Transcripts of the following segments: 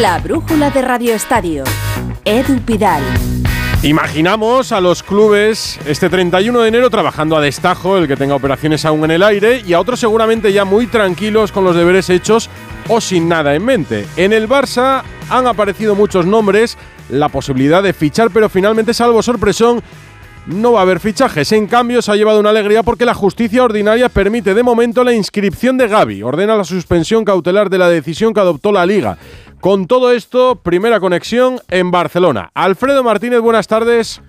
La brújula de Radio Estadio. Edu Pidal. Imaginamos a los clubes este 31 de enero trabajando a destajo, el que tenga operaciones aún en el aire, y a otros seguramente ya muy tranquilos con los deberes hechos o sin nada en mente. En el Barça han aparecido muchos nombres, la posibilidad de fichar, pero finalmente, salvo sorpresón, no va a haber fichajes. En cambio, se ha llevado una alegría porque la justicia ordinaria permite de momento la inscripción de Gaby. Ordena la suspensión cautelar de la decisión que adoptó la Liga. Con todo esto, primera conexión en Barcelona. Alfredo Martínez, buenas tardes.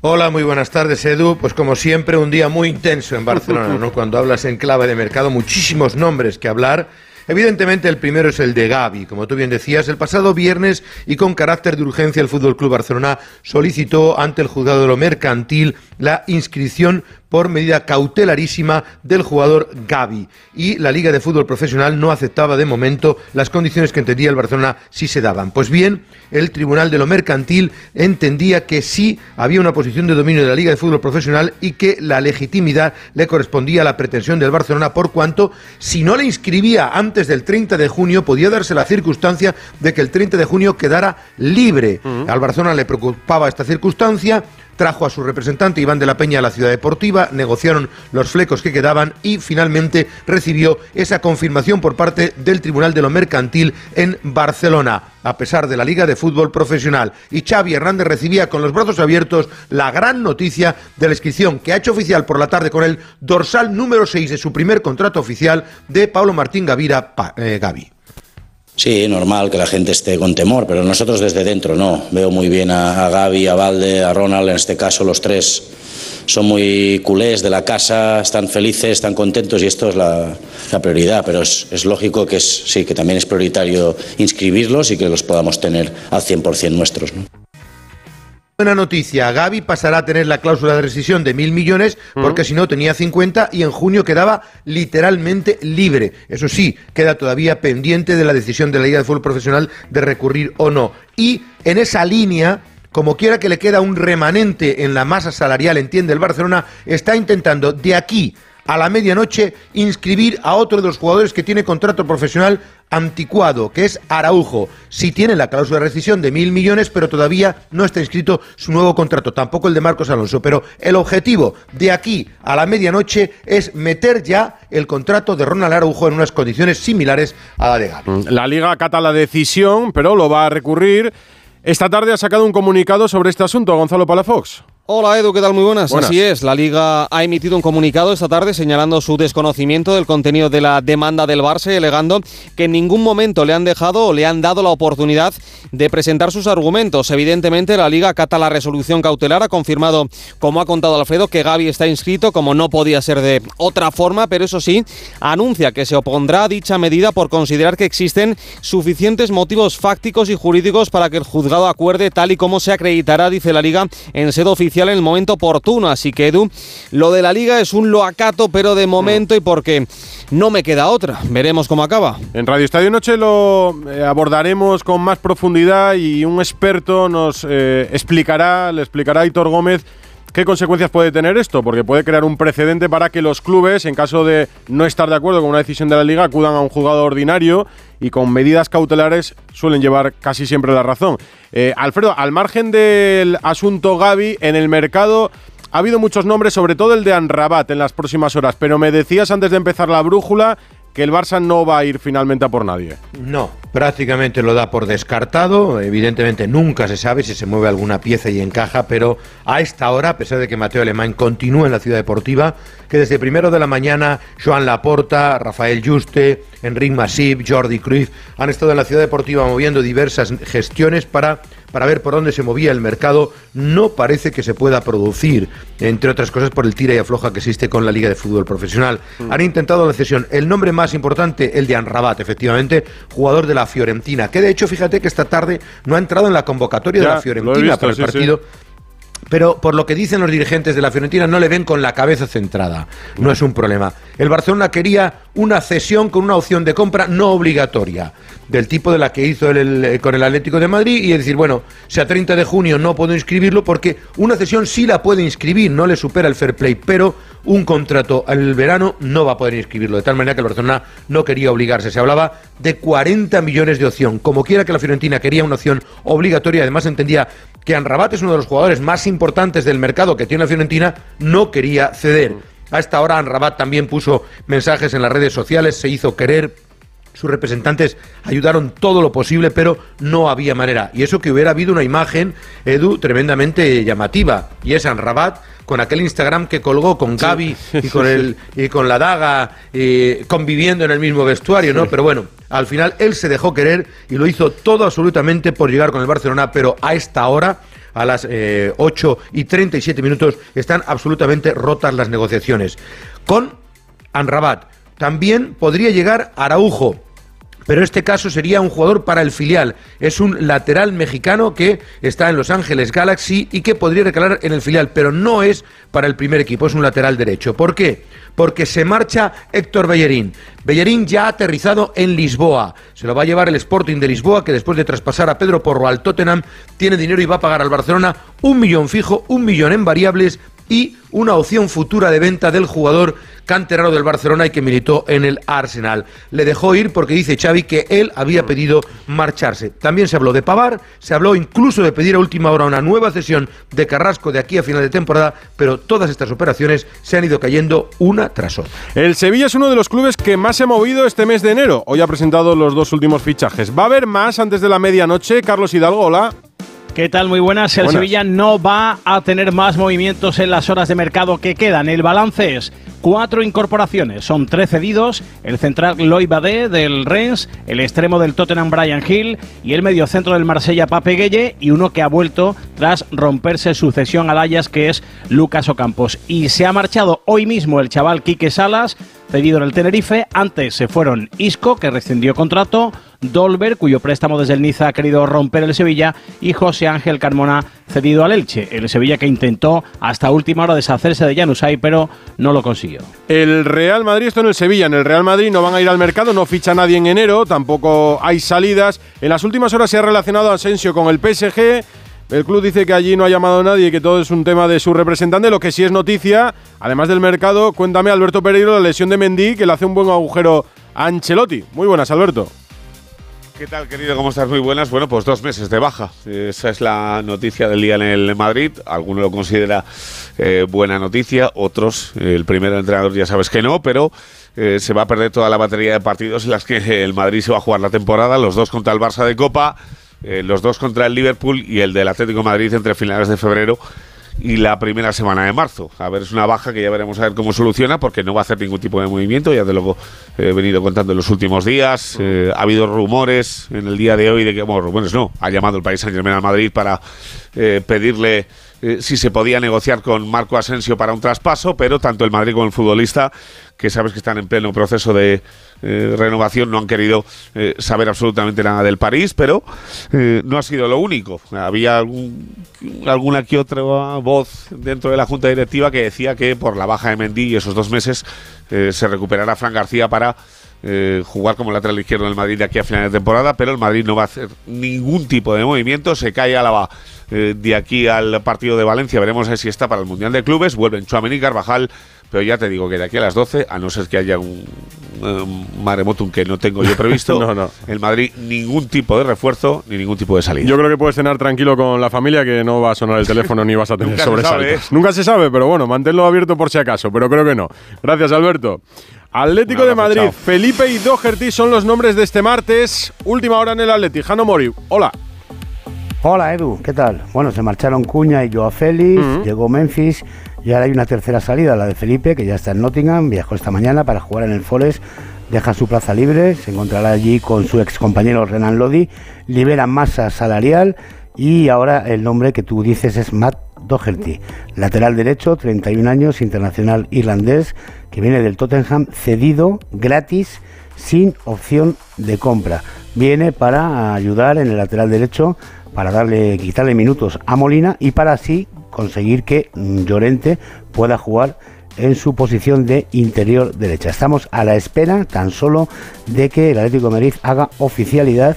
Hola, muy buenas tardes, Edu. Pues como siempre, un día muy intenso en Barcelona, ¿no? Cuando hablas en clave de mercado, muchísimos nombres que hablar Evidentemente el primero es el de Gaby. Como tú bien decías, el pasado viernes y con carácter de urgencia el Fútbol Club Barcelona solicitó ante el juzgado de lo mercantil la inscripción por medida cautelarísima del jugador Gaby. Y la Liga de Fútbol Profesional no aceptaba de momento las condiciones que entendía el Barcelona si se daban. Pues bien, el Tribunal de lo Mercantil entendía que sí había una posición de dominio de la Liga de Fútbol Profesional y que la legitimidad le correspondía a la pretensión del Barcelona por cuanto si no le inscribía antes del 30 de junio podía darse la circunstancia de que el 30 de junio quedara libre. Al Barcelona le preocupaba esta circunstancia trajo a su representante Iván de la Peña a la ciudad deportiva, negociaron los flecos que quedaban y finalmente recibió esa confirmación por parte del Tribunal de lo Mercantil en Barcelona, a pesar de la Liga de Fútbol Profesional. Y Xavi Hernández recibía con los brazos abiertos la gran noticia de la inscripción que ha hecho oficial por la tarde con el dorsal número 6 de su primer contrato oficial de Pablo Martín Gavira eh, Gavi. Sí, normal que la gente esté con temor, pero nosotros desde dentro no. Veo muy bien a, a Gaby, a Valde, a Ronald, en este caso los tres son muy culés de la casa, están felices, están contentos y esto es la, prioridad, pero es, lógico que sí, que también es prioritario inscribirlos y que los podamos tener al 100% nuestros. ¿no? Buena noticia, Gaby pasará a tener la cláusula de rescisión de mil millones porque si no tenía 50 y en junio quedaba literalmente libre. Eso sí, queda todavía pendiente de la decisión de la Liga de Fútbol Profesional de recurrir o no. Y en esa línea, como quiera que le queda un remanente en la masa salarial, entiende el Barcelona, está intentando de aquí a la medianoche inscribir a otro de los jugadores que tiene contrato profesional anticuado, que es Araujo. Sí tiene la cláusula de rescisión de mil millones, pero todavía no está inscrito su nuevo contrato, tampoco el de Marcos Alonso. Pero el objetivo de aquí a la medianoche es meter ya el contrato de Ronald Araujo en unas condiciones similares a la de Gaby. La Liga acata la decisión, pero lo va a recurrir. Esta tarde ha sacado un comunicado sobre este asunto, Gonzalo Palafox. Hola Edu, ¿qué tal? Muy buenas. Así es, la Liga ha emitido un comunicado esta tarde señalando su desconocimiento del contenido de la demanda del Barça alegando que en ningún momento le han dejado o le han dado la oportunidad de presentar sus argumentos. Evidentemente, la Liga acata la resolución cautelar, ha confirmado, como ha contado Alfredo, que Gaby está inscrito, como no podía ser de otra forma, pero eso sí, anuncia que se opondrá a dicha medida por considerar que existen suficientes motivos fácticos y jurídicos para que el juzgado acuerde tal y como se acreditará, dice la Liga, en sede oficial en el momento oportuno. Así que Edu, lo de la liga es un loacato, pero de momento y porque no me queda otra. Veremos cómo acaba. En Radio Estadio Noche lo eh, abordaremos con más profundidad y un experto nos eh, explicará, le explicará a Hitor Gómez ¿Qué consecuencias puede tener esto? Porque puede crear un precedente para que los clubes, en caso de no estar de acuerdo con una decisión de la liga, acudan a un jugador ordinario y con medidas cautelares suelen llevar casi siempre la razón. Eh, Alfredo, al margen del asunto Gaby, en el mercado ha habido muchos nombres, sobre todo el de Anrabat en las próximas horas, pero me decías antes de empezar la brújula que el Barça no va a ir finalmente a por nadie. No, prácticamente lo da por descartado. Evidentemente nunca se sabe si se mueve alguna pieza y encaja, pero a esta hora, a pesar de que Mateo Alemán continúa en la ciudad deportiva, que desde primero de la mañana Joan Laporta, Rafael Juste, Enric Masip, Jordi Cruyff han estado en la ciudad deportiva moviendo diversas gestiones para para ver por dónde se movía el mercado, no parece que se pueda producir, entre otras cosas por el tira y afloja que existe con la Liga de Fútbol Profesional. Mm. Han intentado la cesión. El nombre más importante, el de Anrabat, efectivamente, jugador de la Fiorentina, que de hecho, fíjate que esta tarde no ha entrado en la convocatoria de la Fiorentina para el partido pero por lo que dicen los dirigentes de la Fiorentina no le ven con la cabeza centrada. No es un problema. El Barcelona quería una cesión con una opción de compra no obligatoria, del tipo de la que hizo el, con el Atlético de Madrid, y decir, bueno, si a 30 de junio no puedo inscribirlo, porque una cesión sí la puede inscribir, no le supera el fair play, pero un contrato el verano, no va a poder inscribirlo. De tal manera que el Barcelona no quería obligarse. Se hablaba de 40 millones de opción. Como quiera que la Fiorentina quería una opción obligatoria, además entendía que Anrabat es uno de los jugadores más importantes del mercado que tiene la Fiorentina, no quería ceder. A esta hora Anrabat también puso mensajes en las redes sociales, se hizo querer, sus representantes ayudaron todo lo posible, pero no había manera. Y eso que hubiera habido una imagen, Edu, tremendamente llamativa. Y es Anrabat con aquel Instagram que colgó con Gaby y con el y con la daga conviviendo en el mismo vestuario, ¿no? Pero bueno, al final él se dejó querer y lo hizo todo absolutamente por llegar con el Barcelona, pero a esta hora a las eh, 8 y 37 minutos están absolutamente rotas las negociaciones. Con Anrabat también podría llegar Araujo pero este caso sería un jugador para el filial. Es un lateral mexicano que está en Los Ángeles Galaxy y que podría recalar en el filial, pero no es para el primer equipo, es un lateral derecho. ¿Por qué? Porque se marcha Héctor Bellerín. Bellerín ya ha aterrizado en Lisboa. Se lo va a llevar el Sporting de Lisboa, que después de traspasar a Pedro Porro al Tottenham, tiene dinero y va a pagar al Barcelona un millón fijo, un millón en variables y una opción futura de venta del jugador canterano del Barcelona y que militó en el Arsenal. Le dejó ir porque dice Xavi que él había pedido marcharse. También se habló de Pavar, se habló incluso de pedir a última hora una nueva cesión de Carrasco de aquí a final de temporada, pero todas estas operaciones se han ido cayendo una tras otra. El Sevilla es uno de los clubes que más se ha movido este mes de enero. Hoy ha presentado los dos últimos fichajes. ¿Va a haber más antes de la medianoche? Carlos Hidalgo, hola. ¿Qué tal? Muy buenas. El Sevilla no va a tener más movimientos en las horas de mercado que quedan. El balance es cuatro incorporaciones. Son tres cedidos, el central Loy Badé del Rennes, el extremo del Tottenham Brian Hill y el mediocentro del Marsella Pape Gueye y uno que ha vuelto tras romperse su cesión al Ayas que es Lucas Ocampos. Y se ha marchado hoy mismo el chaval Quique Salas, cedido en el Tenerife. Antes se fueron Isco, que rescindió contrato, Dolber, cuyo préstamo desde el Niza ha querido romper el Sevilla, y José Ángel Carmona, cedido al Elche. El Sevilla que intentó hasta última hora deshacerse de Janusay, pero no lo consiguió. El Real Madrid, esto en el Sevilla, en el Real Madrid no van a ir al mercado, no ficha nadie en enero, tampoco hay salidas. En las últimas horas se ha relacionado Asensio con el PSG. El club dice que allí no ha llamado a nadie y que todo es un tema de su representante. Lo que sí es noticia, además del mercado, cuéntame, Alberto Pereiro, la lesión de Mendy, que le hace un buen agujero a Ancelotti. Muy buenas, Alberto. ¿Qué tal, querido? ¿Cómo estás? Muy buenas. Bueno, pues dos meses de baja. Esa es la noticia del día en el Madrid. Alguno lo considera eh, buena noticia, otros, el primer entrenador ya sabes que no, pero eh, se va a perder toda la batería de partidos en las que el Madrid se va a jugar la temporada, los dos contra el Barça de Copa, eh, los dos contra el Liverpool y el del Atlético Madrid entre finales de febrero y la primera semana de marzo. A ver, es una baja que ya veremos a ver cómo soluciona porque no va a hacer ningún tipo de movimiento. Ya de luego he venido contando en los últimos días. Eh, ha habido rumores en el día de hoy de que, bueno, rumores no, ha llamado el país Saint Germain al Madrid para eh, pedirle eh, si se podía negociar con Marco Asensio para un traspaso, pero tanto el Madrid como el futbolista, que sabes que están en pleno proceso de eh, renovación no han querido eh, saber absolutamente nada del París, pero eh, no ha sido lo único. Había alguna que otra voz dentro de la Junta Directiva que decía que por la baja de Mendy y esos dos meses se recuperará Fran García para jugar como lateral izquierdo en el Madrid de aquí a final de temporada, pero el Madrid no va a hacer ningún tipo de movimiento, se cae a la de aquí al partido de Valencia, veremos si está para el Mundial de Clubes, vuelven Chuamení, Carvajal, pero ya te digo que de aquí a las 12, a no ser que haya un, maremotum que no tengo yo previsto, no, no. el Madrid ningún tipo de refuerzo ni ningún tipo de salida. Yo creo que puedes cenar tranquilo con la familia que no va a sonar el teléfono ni vas a tener sobresaltos. ¿eh? Nunca se sabe, pero bueno, manténlo abierto por si acaso, pero creo que no. Gracias, Alberto. Atlético de Madrid, Felipe y Doherty son los nombres de este martes. Última hora en el Atleti. Jano Mori, hola. Hola Edu, ¿qué tal? Bueno, se marcharon Cuña y Joao Félix, llegó Memphis y ahora hay una tercera salida, la de Felipe, que ya está en Nottingham, viajó esta mañana para jugar en el Forest, deja su plaza libre, se encontrará allí con su ex compañero Renan Lodi, libera masa salarial y ahora el nombre que tú dices es Matt Doherty, lateral derecho, 31 años, internacional irlandés, que viene del Tottenham, cedido gratis, sin opción de compra. Viene para ayudar en el lateral derecho para darle, quitarle minutos a Molina y para así conseguir que Llorente pueda jugar en su posición de interior derecha. Estamos a la espera tan solo de que el Atlético de Madrid haga oficialidad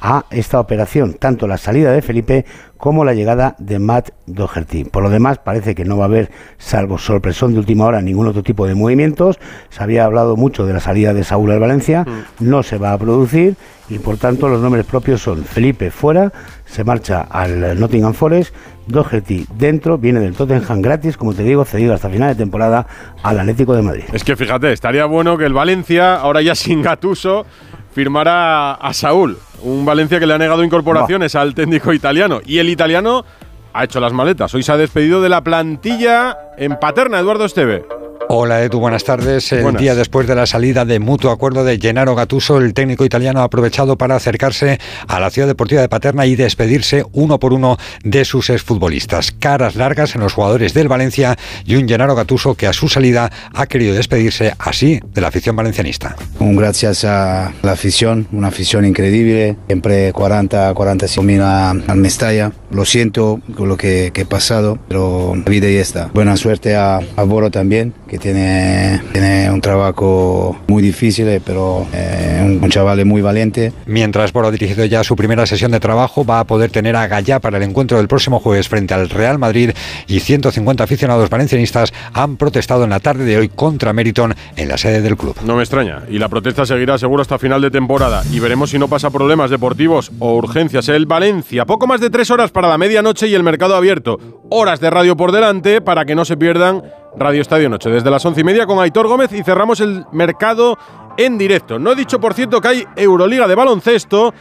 a esta operación, tanto la salida de Felipe como la llegada de Matt Doherty. Por lo demás, parece que no va a haber, salvo sorpresón de última hora, ningún otro tipo de movimientos. Se había hablado mucho de la salida de Saúl al Valencia, mm. no se va a producir y por tanto los nombres propios son Felipe fuera, se marcha al Nottingham Forest, Doherty dentro, viene del Tottenham gratis, como te digo, cedido hasta final de temporada al Atlético de Madrid. Es que fíjate, estaría bueno que el Valencia, ahora ya sin Gatuso, firmara a Saúl. Un Valencia que le ha negado incorporaciones al técnico italiano. Y el italiano ha hecho las maletas. Hoy se ha despedido de la plantilla en Paterna, Eduardo Esteve. Hola Edu, buenas tardes. El día después de la salida de mutuo acuerdo de Gennaro Gattuso, el técnico italiano ha aprovechado para acercarse a la ciudad deportiva de Paterna y despedirse uno por uno de sus exfutbolistas. Caras largas en los jugadores del Valencia y un Gennaro Gattuso que a su salida ha querido despedirse así de la afición valencianista. Un gracias a la afición, una afición increíble, siempre 40, 45 mil al Mestalla. Lo siento con lo que, he pasado, pero la vida ya está. Buena suerte a, a Boro también, que tiene, tiene un trabajo muy difícil, eh, pero eh, un, chaval muy valiente. Mientras Boro ha dirigido ya su primera sesión de trabajo, va a poder tener a Gallá para el encuentro del próximo jueves frente al Real Madrid y 150 aficionados valencianistas han protestado en la tarde de hoy contra Meriton en la sede del club. No me extraña, y la protesta seguirá seguro hasta final de temporada y veremos si no pasa problemas deportivos o urgencias. El Valencia, poco más de tres horas para la medianoche y el mercado abierto. Horas de radio por delante para que no se pierdan Radio Estadio Noche, desde las once y media con Aitor Gómez y cerramos el mercado en directo. No he dicho, por cierto, que hay Euroliga de baloncesto.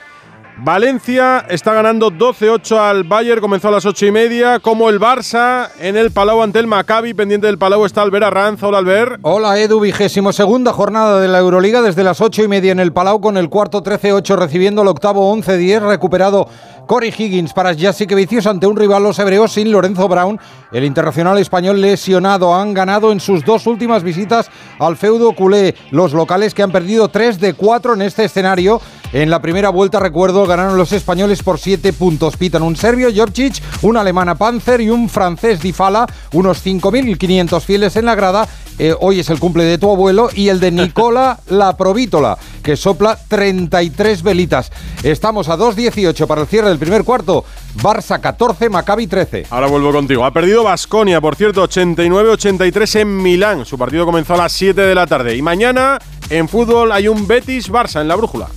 Valencia está ganando 12-8 al Bayern, comenzó a las ocho y media, como el Barça en el Palau ante el Maccabi, pendiente del Palau está Albert Arranz, hola Albert. Hola Edu, vigésimo segunda jornada de la Euroliga desde las ocho y media en el Palau con el cuarto 13-8 recibiendo el octavo 11-10 recuperado Corey Higgins para Jessica Vicios ante un rival los hebreos sin Lorenzo Brown. El internacional español lesionado han ganado en sus dos últimas visitas al feudo culé. Los locales que han perdido 3 de 4 en este escenario. En la primera vuelta, recuerdo, ganaron los españoles por 7 puntos. Pitan un serbio, Jovcic, un alemana Panzer y un francés Difala. Unos 5.500 fieles en la grada. Eh, hoy es el cumple de tu abuelo y el de Nicola La Provítola, que sopla 33 velitas. Estamos a 2.18 para el cierre del primer cuarto. Barça 14, Maccabi 13. Ahora vuelvo contigo. Ha perdido Basconia, por cierto, 89-83 en Milán. Su partido comenzó a las 7 de la tarde. Y mañana en fútbol hay un Betis-Barça en la brújula.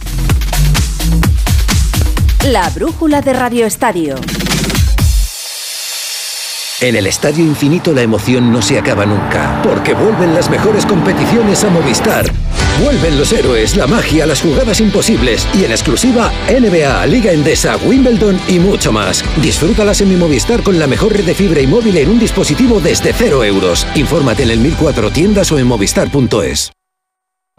La brújula de Radio Estadio. En el Estadio Infinito la emoción no se acaba nunca, porque vuelven las mejores competiciones a Movistar. Vuelven los héroes, la magia, las jugadas imposibles y en exclusiva NBA, Liga Endesa, Wimbledon y mucho más. Disfrútalas en mi Movistar con la mejor red de fibra y móvil en un dispositivo desde cero euros. Infórmate en el 1004 tiendas o en movistar.es.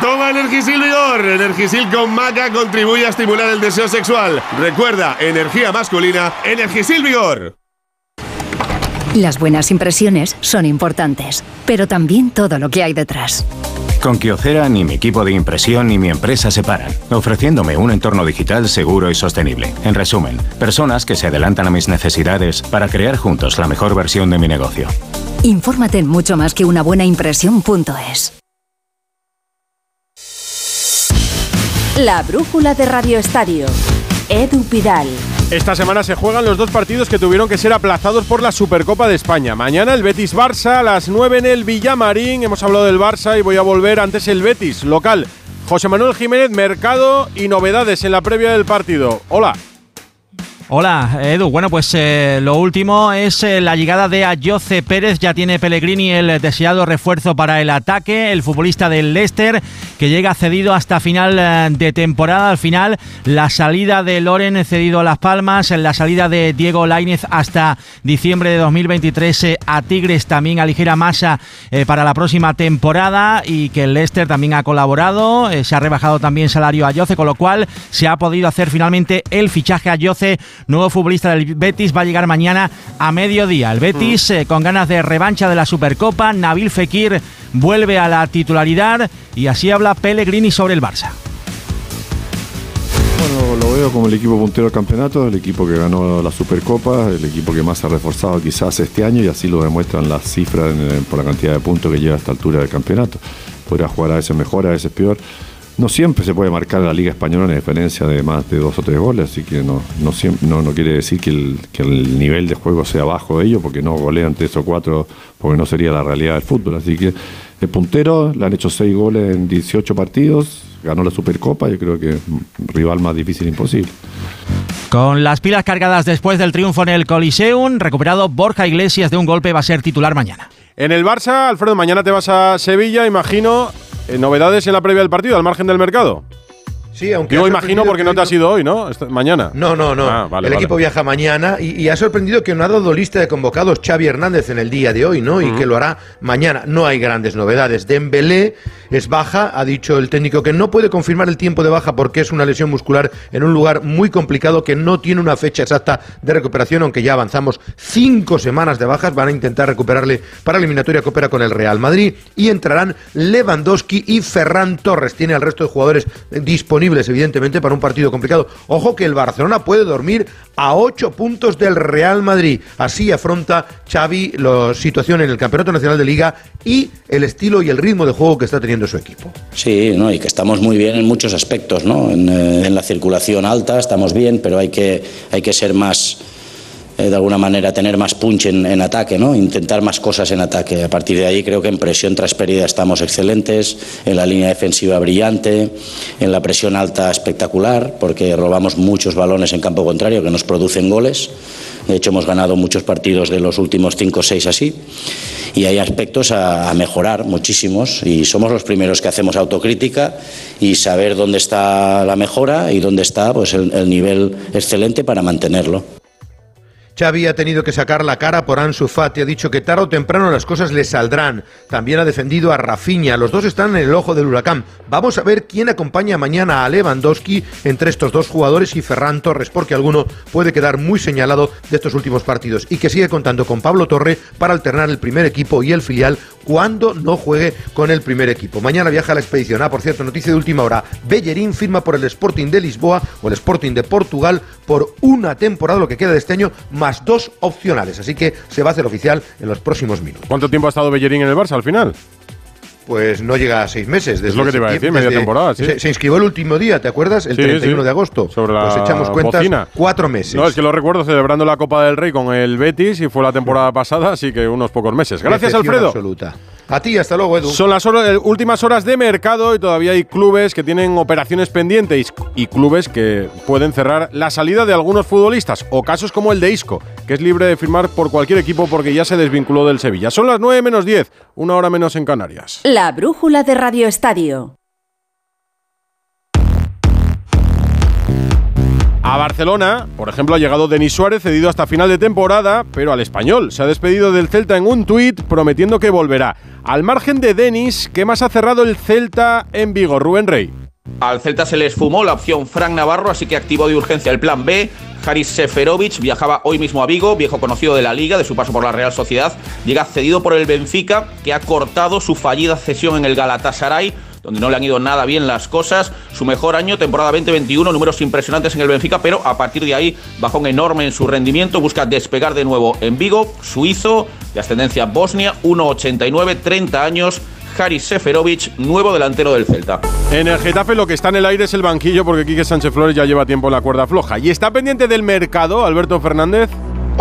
Toma Energisil Vigor. Energisil con maca contribuye a estimular el deseo sexual. Recuerda, energía masculina, Energisil Vigor. Las buenas impresiones son importantes, pero también todo lo que hay detrás. Con Kyocera ni mi equipo de impresión ni mi empresa se paran, ofreciéndome un entorno digital seguro y sostenible. En resumen, personas que se adelantan a mis necesidades para crear juntos la mejor versión de mi negocio. Infórmate en mucho más que una buena impresión.es. La brújula de Radio Estadio. Edu Pidal. Esta semana se juegan los dos partidos que tuvieron que ser aplazados por la Supercopa de España. Mañana el Betis Barça a las 9 en el Villamarín. Hemos hablado del Barça y voy a volver antes el Betis local. José Manuel Jiménez, mercado y novedades en la previa del partido. Hola. Hola, Edu. Bueno, pues eh, lo último es eh, la llegada de Ayoce Pérez. Ya tiene Pellegrini el deseado refuerzo para el ataque. El futbolista del Leicester que llega cedido hasta final eh, de temporada. Al final, la salida de Loren cedido a Las Palmas, la salida de Diego Lainez hasta diciembre de 2023 a Tigres también a ligera masa para la próxima temporada y que el Leicester también ha colaborado. se ha rebajado también salario a Ayoce, con lo cual se ha podido hacer finalmente el fichaje a Ayoce nuevo futbolista del Betis, va a llegar mañana a mediodía. El Betis, mm. eh, con ganas de revancha de la Supercopa, Nabil Fekir vuelve a la titularidad y así habla Pellegrini sobre el Barça. Bueno, lo veo como el equipo puntero del campeonato, el equipo que ganó la Supercopa, el equipo que más se ha reforzado quizás este año y así lo demuestran las cifras por la cantidad de puntos que lleva a esta altura del campeonato. Podría jugar a veces mejor, a veces peor. No siempre se puede marcar la Liga Española en diferencia de más de dos o tres goles, así que no, no, no, quiere decir que el, que el, nivel de juego sea bajo de ellos, porque no golean tres o cuatro, porque no sería la realidad del fútbol. Así que el puntero, le han hecho seis goles en 18 partidos, ganó la Supercopa, yo creo que rival más difícil imposible. Con las pilas cargadas después del triunfo en el Coliseum, recuperado Borja Iglesias de un golpe va a ser titular mañana. En el Barça, Alfredo, mañana te vas a Sevilla, imagino. Eh, ¿Novedades en la previa del partido, al margen del mercado? Sí, aunque Yo imagino porque no te has ido hoy, ¿no? mañana. No, no, no. Ah, el equipo viaja mañana y, ha sorprendido que no ha dado lista de convocados Xavi Hernández en el día de hoy, ¿no? Y que lo hará mañana. No hay grandes novedades. Dembélé es baja, ha dicho el técnico que no puede confirmar el tiempo de baja porque es una lesión muscular en un lugar muy complicado que no tiene una fecha exacta de recuperación, aunque ya avanzamos cinco semanas de bajas. Van a intentar recuperarle para la eliminatoria que opera con el Real Madrid y entrarán Lewandowski y Ferran Torres. Tiene al resto de jugadores disponibles, evidentemente, para un partido complicado. Ojo que el Barcelona puede dormir a ocho puntos del Real Madrid. Así afronta Xavi la situación en el Campeonato Nacional de Liga y el estilo y el ritmo de juego que está teniendo su equipo. Sí, ¿no? y que estamos muy bien en muchos aspectos, ¿no? En, eh, la circulación alta estamos bien, pero hay que, hay que ser más, de alguna manera, tener más punch en, ataque, ¿no? Intentar más cosas en ataque. A partir de ahí creo que en presión transferida estamos excelentes, en la línea defensiva brillante, en la presión alta espectacular, porque robamos muchos balones en campo contrario que nos producen goles. De hecho, hemos ganado muchos partidos de los últimos cinco o seis así. Y hay aspectos a, mejorar, muchísimos. Y somos los primeros que hacemos autocrítica y saber dónde está la mejora y dónde está pues, el nivel excelente para mantenerlo. Xavi ha tenido que sacar la cara por Ansu Fati, ha dicho que tarde o temprano las cosas le saldrán. También ha defendido a Rafinha, los dos están en el ojo del huracán. Vamos a ver quién acompaña mañana a Lewandowski entre estos dos jugadores y Ferran Torres, porque alguno puede quedar muy señalado de estos últimos partidos y que sigue contando con Pablo Torre para alternar el primer equipo y el filial cuando no juegue con el primer equipo. Mañana viaja a la expedición. Ah, por cierto, noticia de última hora. Bellerín firma por el Sporting de Lisboa o el Sporting de Portugal por una temporada, lo que queda de este año, dos opcionales. Así que se va a hacer oficial en los próximos minutos. ¿Cuánto tiempo ha estado Bellerín en el Barça al final? pues no llega a seis meses. Desde es lo que te iba a decir, media temporada, sí. Se, inscribió el último día, ¿te acuerdas? El 31 de agosto. Sobre la pues echamos cuentas, cuatro meses. No, es que lo recuerdo celebrando la Copa del Rey con el Betis y fue la temporada pasada, así que unos pocos meses. Gracias, Alfredo. absoluta. A ti, hasta luego, Edu. Son las eh, últimas horas de mercado y todavía hay clubes que tienen operaciones pendientes y clubes que pueden cerrar la salida de algunos futbolistas o casos como el de Isco, que es libre de firmar por cualquier equipo porque ya se desvinculó del Sevilla. Son las 9 menos 10, una hora menos en Canarias. La brújula de Radio Estadio. A Barcelona, por ejemplo, ha llegado Denis Suárez cedido hasta final de temporada, pero al español se ha despedido del Celta en un tuit prometiendo que volverá. Al margen de Denis, ¿qué más ha cerrado el Celta en Vigo? Rubén Rey. Al Celta se le esfumó la opción Frank Navarro, así que activó de urgencia el plan B. Haris Seferovic viajaba hoy mismo a Vigo, viejo conocido de la liga, de su paso por la Real Sociedad. Llega cedido por el Benfica, que ha cortado su fallida cesión en el Galatasaray donde no le han ido nada bien las cosas. Su mejor año, temporada 2021, números impresionantes en el Benfica, pero a partir de ahí bajón enorme en su rendimiento. Busca despegar de nuevo en Vigo, suizo, de ascendencia bosnia, 1,89, 30 años. Haris Seferovic, nuevo delantero del Celta. En el Getafe lo que está en el aire es el banquillo porque Quique Sánchez Flores ya lleva tiempo en la cuerda floja. ¿Y está pendiente del mercado, Alberto Fernández?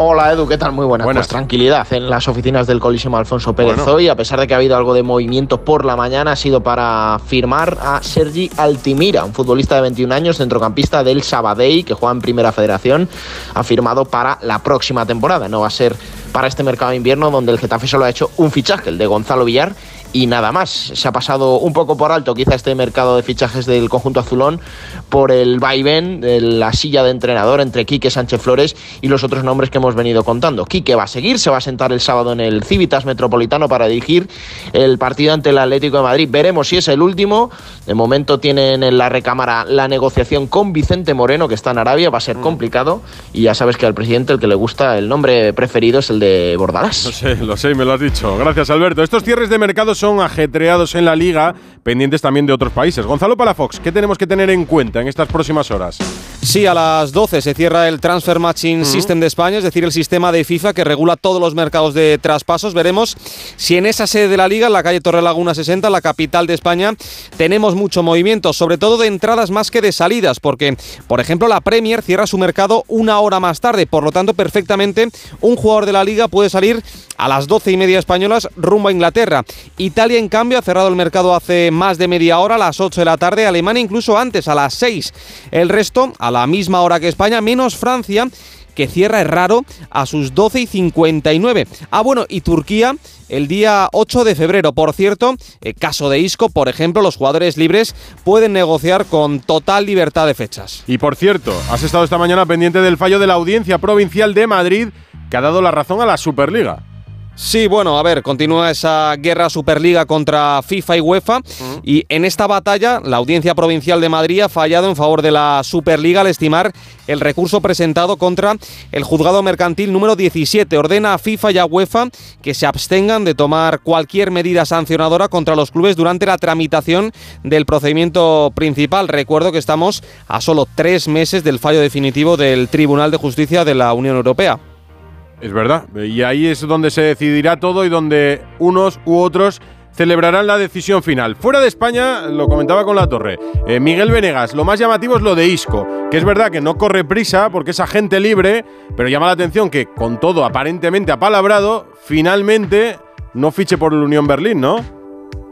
Hola Edu, ¿qué tal? Muy buenas. Pues tranquilidad en las oficinas del Colísimo Alfonso Pérez hoy, a pesar de que ha habido algo de movimiento por la mañana, ha sido para firmar a Sergi Altimira, un futbolista de 21 años, centrocampista del Sabadell, que juega en Primera Federación, ha firmado para la próxima temporada. No va a ser para este mercado de invierno, donde el Getafe solo ha hecho un fichaje, el de Gonzalo Villar, y nada más. Se ha pasado un poco por alto quizá este mercado de fichajes del conjunto azulón por el vaivén de la silla de entrenador entre Quique Sánchez Flores y los otros nombres que hemos venido contando. Quique va a seguir, se va a sentar el sábado en el Civitas Metropolitano para dirigir el partido ante el Atlético de Madrid. Veremos si es el último. De momento tienen en la recámara la negociación con Vicente Moreno, que está en Arabia, va a ser mm. complicado. Y ya sabes que al presidente el que le gusta el nombre preferido es el de Bordalás. Lo sé, lo sé, me lo has dicho. Gracias, Alberto. Estos cierres de mercado son ajetreados en la liga, pendientes también de otros países. Gonzalo Palafox, ¿qué tenemos que tener en cuenta en estas próximas horas? Sí, a las 12 se cierra el Transfer Matching System de España, es decir, el sistema de FIFA que regula todos los mercados de traspasos. Veremos si en esa sede de la liga, en la calle Torre Laguna 60, la capital de España, tenemos mucho movimiento, sobre todo de entradas más que de salidas, porque, por ejemplo, la Premier cierra su mercado una hora más tarde, por lo tanto, perfectamente un jugador de la liga puede salir a las 12 y media españolas rumbo a Inglaterra. Italia, en cambio, ha cerrado el mercado hace más de media hora, a las 8 de la tarde, Alemania incluso antes, a las 6. El resto, a la misma hora que España, menos Francia, que cierra, es raro, a sus 12 y 59. Ah, bueno, y Turquía el día 8 de febrero. Por cierto, en caso de Isco, por ejemplo, los jugadores libres pueden negociar con total libertad de fechas. Y por cierto, has estado esta mañana pendiente del fallo de la Audiencia Provincial de Madrid que ha dado la razón a la Superliga. Sí, bueno, a ver, continúa esa guerra Superliga contra FIFA y UEFA y en esta batalla la Audiencia Provincial de Madrid ha fallado en favor de la Superliga al estimar el recurso presentado contra el juzgado mercantil número 17. Ordena a FIFA y a UEFA que se abstengan de tomar cualquier medida sancionadora contra los clubes durante la tramitación del procedimiento principal. Recuerdo que estamos a solo tres meses del fallo definitivo del Tribunal de Justicia de la Unión Europea. Es verdad. Y ahí es donde se decidirá todo y donde unos u otros celebrarán la decisión final. Fuera de España, lo comentaba con la torre, eh, Miguel Venegas, lo más llamativo es lo de Isco, que es verdad que no corre prisa porque es agente libre, pero llama la atención que con todo aparentemente apalabrado, finalmente no fiche por el Unión Berlín, ¿no?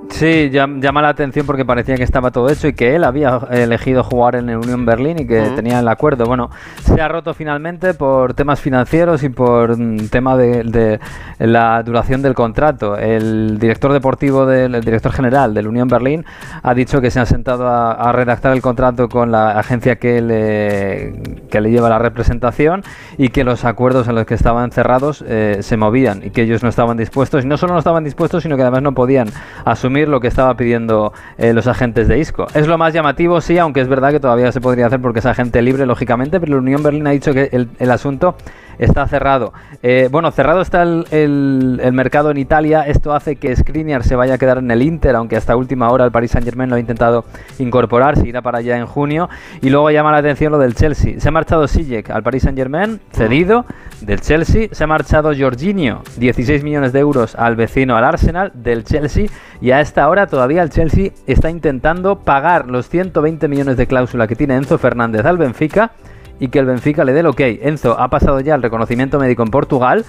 Sí, llama la atención porque parecía que estaba todo hecho y que él había elegido jugar en el Unión Berlín y que tenía el acuerdo. Bueno, se ha roto finalmente por temas financieros y por un tema de, la duración del contrato. El director deportivo, del director general del Unión Berlín ha dicho que se ha sentado a, redactar el contrato con la agencia que le, que le lleva la representación y que los acuerdos en los que estaban cerrados eh, se movían y que ellos no estaban dispuestos. Y no solo no estaban dispuestos, sino que además no podían asumir lo que estaba pidiendo eh, los agentes de ISCO. Es lo más llamativo, sí, aunque es verdad que todavía se podría hacer porque es agente libre, lógicamente, pero la Unión Berlín ha dicho que el, asunto está cerrado. Eh, bueno, cerrado está el, mercado en Italia. Esto hace que Skriniar se vaya a quedar en el Inter, aunque hasta última hora el Paris Saint Germain lo ha intentado incorporar, se irá para allá en junio. Y luego llama la atención lo del Chelsea. Se ha marchado Sijek al Paris Saint Germain, cedido del Chelsea. Se ha marchado Jorginho, 16 millones de euros al vecino, al Arsenal, del Chelsea. Y a esta hora todavía el Chelsea está intentando pagar los 120 millones de cláusula que tiene Enzo Fernández al Benfica y que el Benfica le dé el ok. Enzo ha pasado ya el reconocimiento médico en Portugal,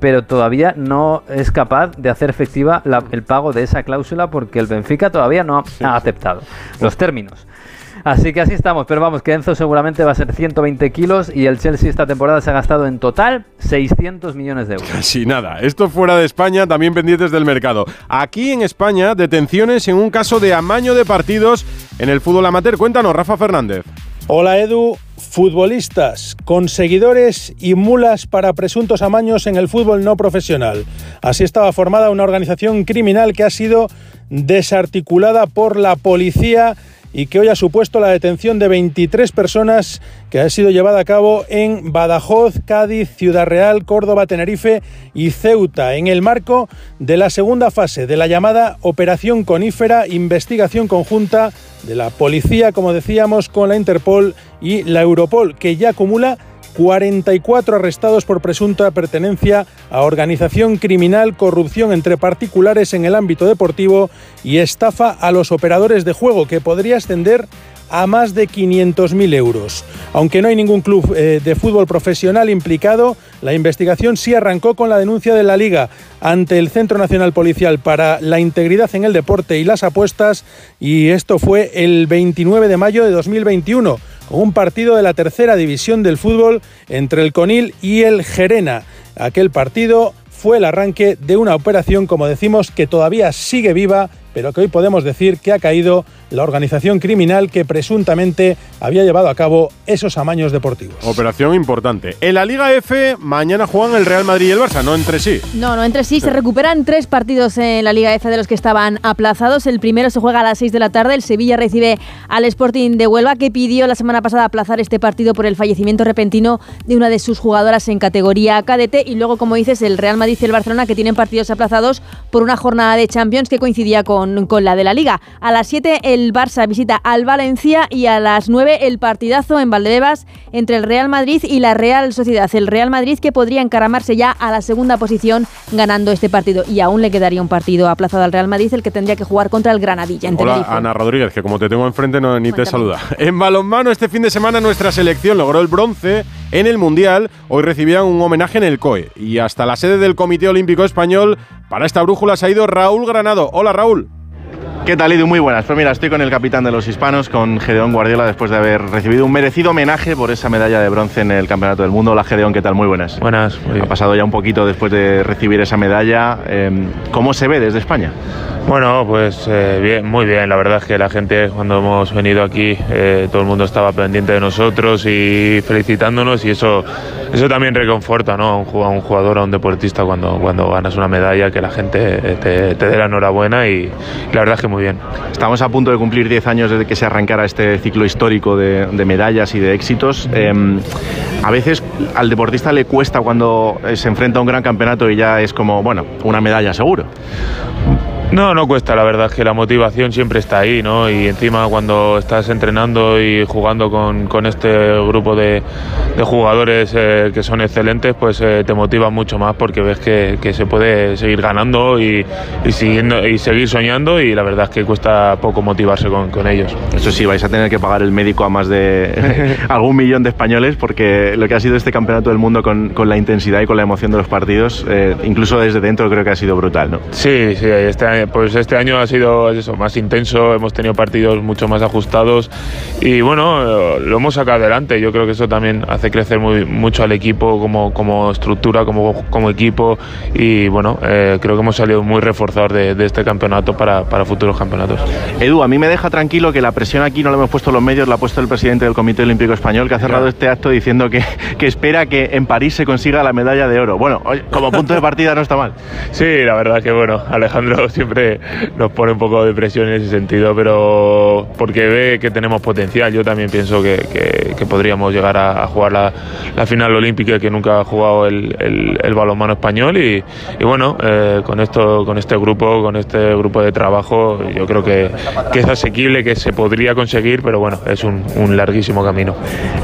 pero todavía no es capaz de hacer efectiva el pago de esa cláusula porque el Benfica todavía no ha, aceptado los términos. Así que así estamos, pero vamos, que Enzo seguramente va a ser 120 kilos y el Chelsea esta temporada se ha gastado en total 600 millones de euros. Casi nada. Esto fuera de España, también pendientes del mercado. Aquí en España, detenciones en un caso de amaño de partidos en el fútbol amateur. Cuéntanos, Rafa Fernández. Hola Edu, futbolistas, conseguidores y mulas para presuntos amaños en el fútbol no profesional. Así estaba formada una organización criminal que ha sido desarticulada por la policía y que hoy ha supuesto la detención de 23 personas que ha sido llevada a cabo en Badajoz, Cádiz, Ciudad Real, Córdoba, Tenerife y Ceuta, en el marco de la segunda fase de la llamada Operación Conífera, investigación conjunta de la policía, como decíamos, con la Interpol y la Europol, que ya acumula 44 arrestados por presunta pertenencia a organización criminal, corrupción entre particulares en el ámbito deportivo y estafa a los operadores de juego, que podría ascender a más de 500.000 euros. Aunque no hay ningún club eh, de fútbol profesional implicado, la investigación sí arrancó con la denuncia de la Liga ante el Centro Nacional Policial para la Integridad en el Deporte y las Apuestas y esto fue el 29 de mayo de 2021 un partido de la tercera división del fútbol entre el Conil y el Gerena. Aquel partido fue el arranque de una operación, como decimos, que todavía sigue viva pero que hoy podemos decir que ha caído la organización criminal que presuntamente había llevado a cabo esos amaños deportivos. Operación importante. En la Liga F, mañana juegan el Real Madrid y el Barça, no entre sí. No, no entre sí. Se recuperan tres partidos en la Liga F de los que estaban aplazados. El primero se juega a las 6 de la tarde. El Sevilla recibe al Sporting de Huelva, que pidió la semana pasada aplazar este partido por el fallecimiento repentino de una de sus jugadoras en categoría cadete. Y luego, como dices, el Real Madrid y el Barcelona, que tienen partidos aplazados por una jornada de Champions que coincidía con con, la de la Liga. A las 7 el Barça visita al Valencia y a las 9 el partidazo en Valdebebas entre el Real Madrid y la Real Sociedad. El Real Madrid que podría encaramarse ya a la segunda posición ganando este partido y aún le quedaría un partido aplazado al Real Madrid el que tendría que jugar contra el Granadilla. Hola Ana Rodríguez, que como te tengo enfrente no, ni te saluda. En balonmano este fin de semana nuestra selección logró el bronce en el Mundial. Hoy recibían un homenaje en el COE y hasta la sede del Comité Olímpico Español para esta brújula se ha ido Raúl Granado. Hola Raúl. ¿Qué tal, Idu? Muy buenas. Pues mira, estoy con el capitán de los hispanos, con Gedeón Guardiola, después de haber recibido un merecido homenaje por esa medalla de bronce en el Campeonato del Mundo. Hola, Gedeón, ¿qué tal? Muy buenas. Buenas. Ha pasado ya un poquito después de recibir esa medalla. Em, ¿Cómo se ve desde España? Bueno, pues eh, bien, muy bien. La verdad es que la gente, cuando hemos venido aquí, eh, todo el mundo estaba pendiente de nosotros y felicitándonos y eso, eso también reconforta ¿no? a, un jugador, a un deportista cuando, cuando ganas una medalla, que la gente te, te dé la enhorabuena y la verdad es que muy bien. Estamos a punto de cumplir 10 años desde que se arrancara este ciclo histórico de, medallas y de éxitos. Em, a veces al deportista le cuesta cuando se enfrenta a un gran campeonato y ya es como, bueno, una medalla seguro. No, no cuesta, la verdad es que la motivación siempre está ahí, ¿no? Y encima cuando estás entrenando y jugando con, este grupo de, jugadores eh, que son excelentes, pues eh, te motiva mucho más porque ves que, se puede seguir ganando y, siguiendo, y seguir soñando y la verdad es que cuesta poco motivarse con, ellos. Eso sí, vais a tener que pagar el médico a más de algún millón de españoles porque lo que ha sido este campeonato del mundo con, la intensidad y con la emoción de los partidos, eh, incluso desde dentro creo que ha sido brutal, ¿no? Sí, sí, este año pues este año ha sido eso, más intenso, hemos tenido partidos mucho más ajustados y bueno, lo hemos sacado adelante. Yo creo que eso también hace crecer muy, mucho al equipo como, como estructura, como, como equipo y bueno, eh, creo que hemos salido muy reforzados de, este campeonato para, para, futuros campeonatos. Edu, a mí me deja tranquilo que la presión aquí no la hemos puesto los medios, la ha puesto el presidente del Comité Olímpico Español que ha cerrado este acto diciendo que, que espera que en París se consiga la medalla de oro. Bueno, como punto de partida no está mal. Sí, la verdad que bueno, Alejandro siempre nos pone un poco de presión en ese sentido, pero porque ve que tenemos potencial. Yo también pienso que, podríamos llegar a, jugar la, final olímpica que nunca ha jugado el, el, balonmano español y, bueno, eh, con esto, con este grupo, con este grupo de trabajo, yo creo que, es asequible, que se podría conseguir, pero bueno, es un, un larguísimo camino.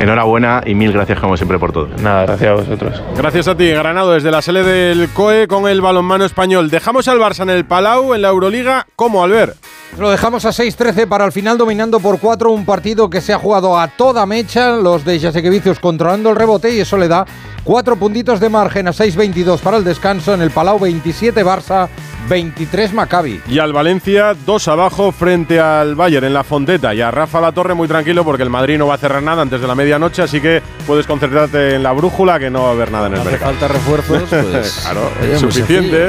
Enhorabuena y mil gracias como siempre por todo. Nada, gracias a vosotros. Gracias a ti, Granado, desde la sede del COE con el balonmano español. Dejamos al Barça en el Palau, en la Euroliga ¿Cómo, al ver? Lo dejamos a 6-13 para el final, dominando por 4 un partido que se ha jugado a toda mecha. Los de Jasequevicius controlando el rebote y eso le da 4 puntitos de margen a 6-22 para el descanso. En el Palau 27 Barça, 23 Maccabi. Y al Valencia, 2 abajo frente al Bayern en la Fonteta. Y a Rafa La Torre muy tranquilo porque el Madrid no va a cerrar nada antes de la medianoche, así que puedes concentrarte en la brújula que no va a haber nada en el mercado. falta refuerzos, pues. claro, es suficiente.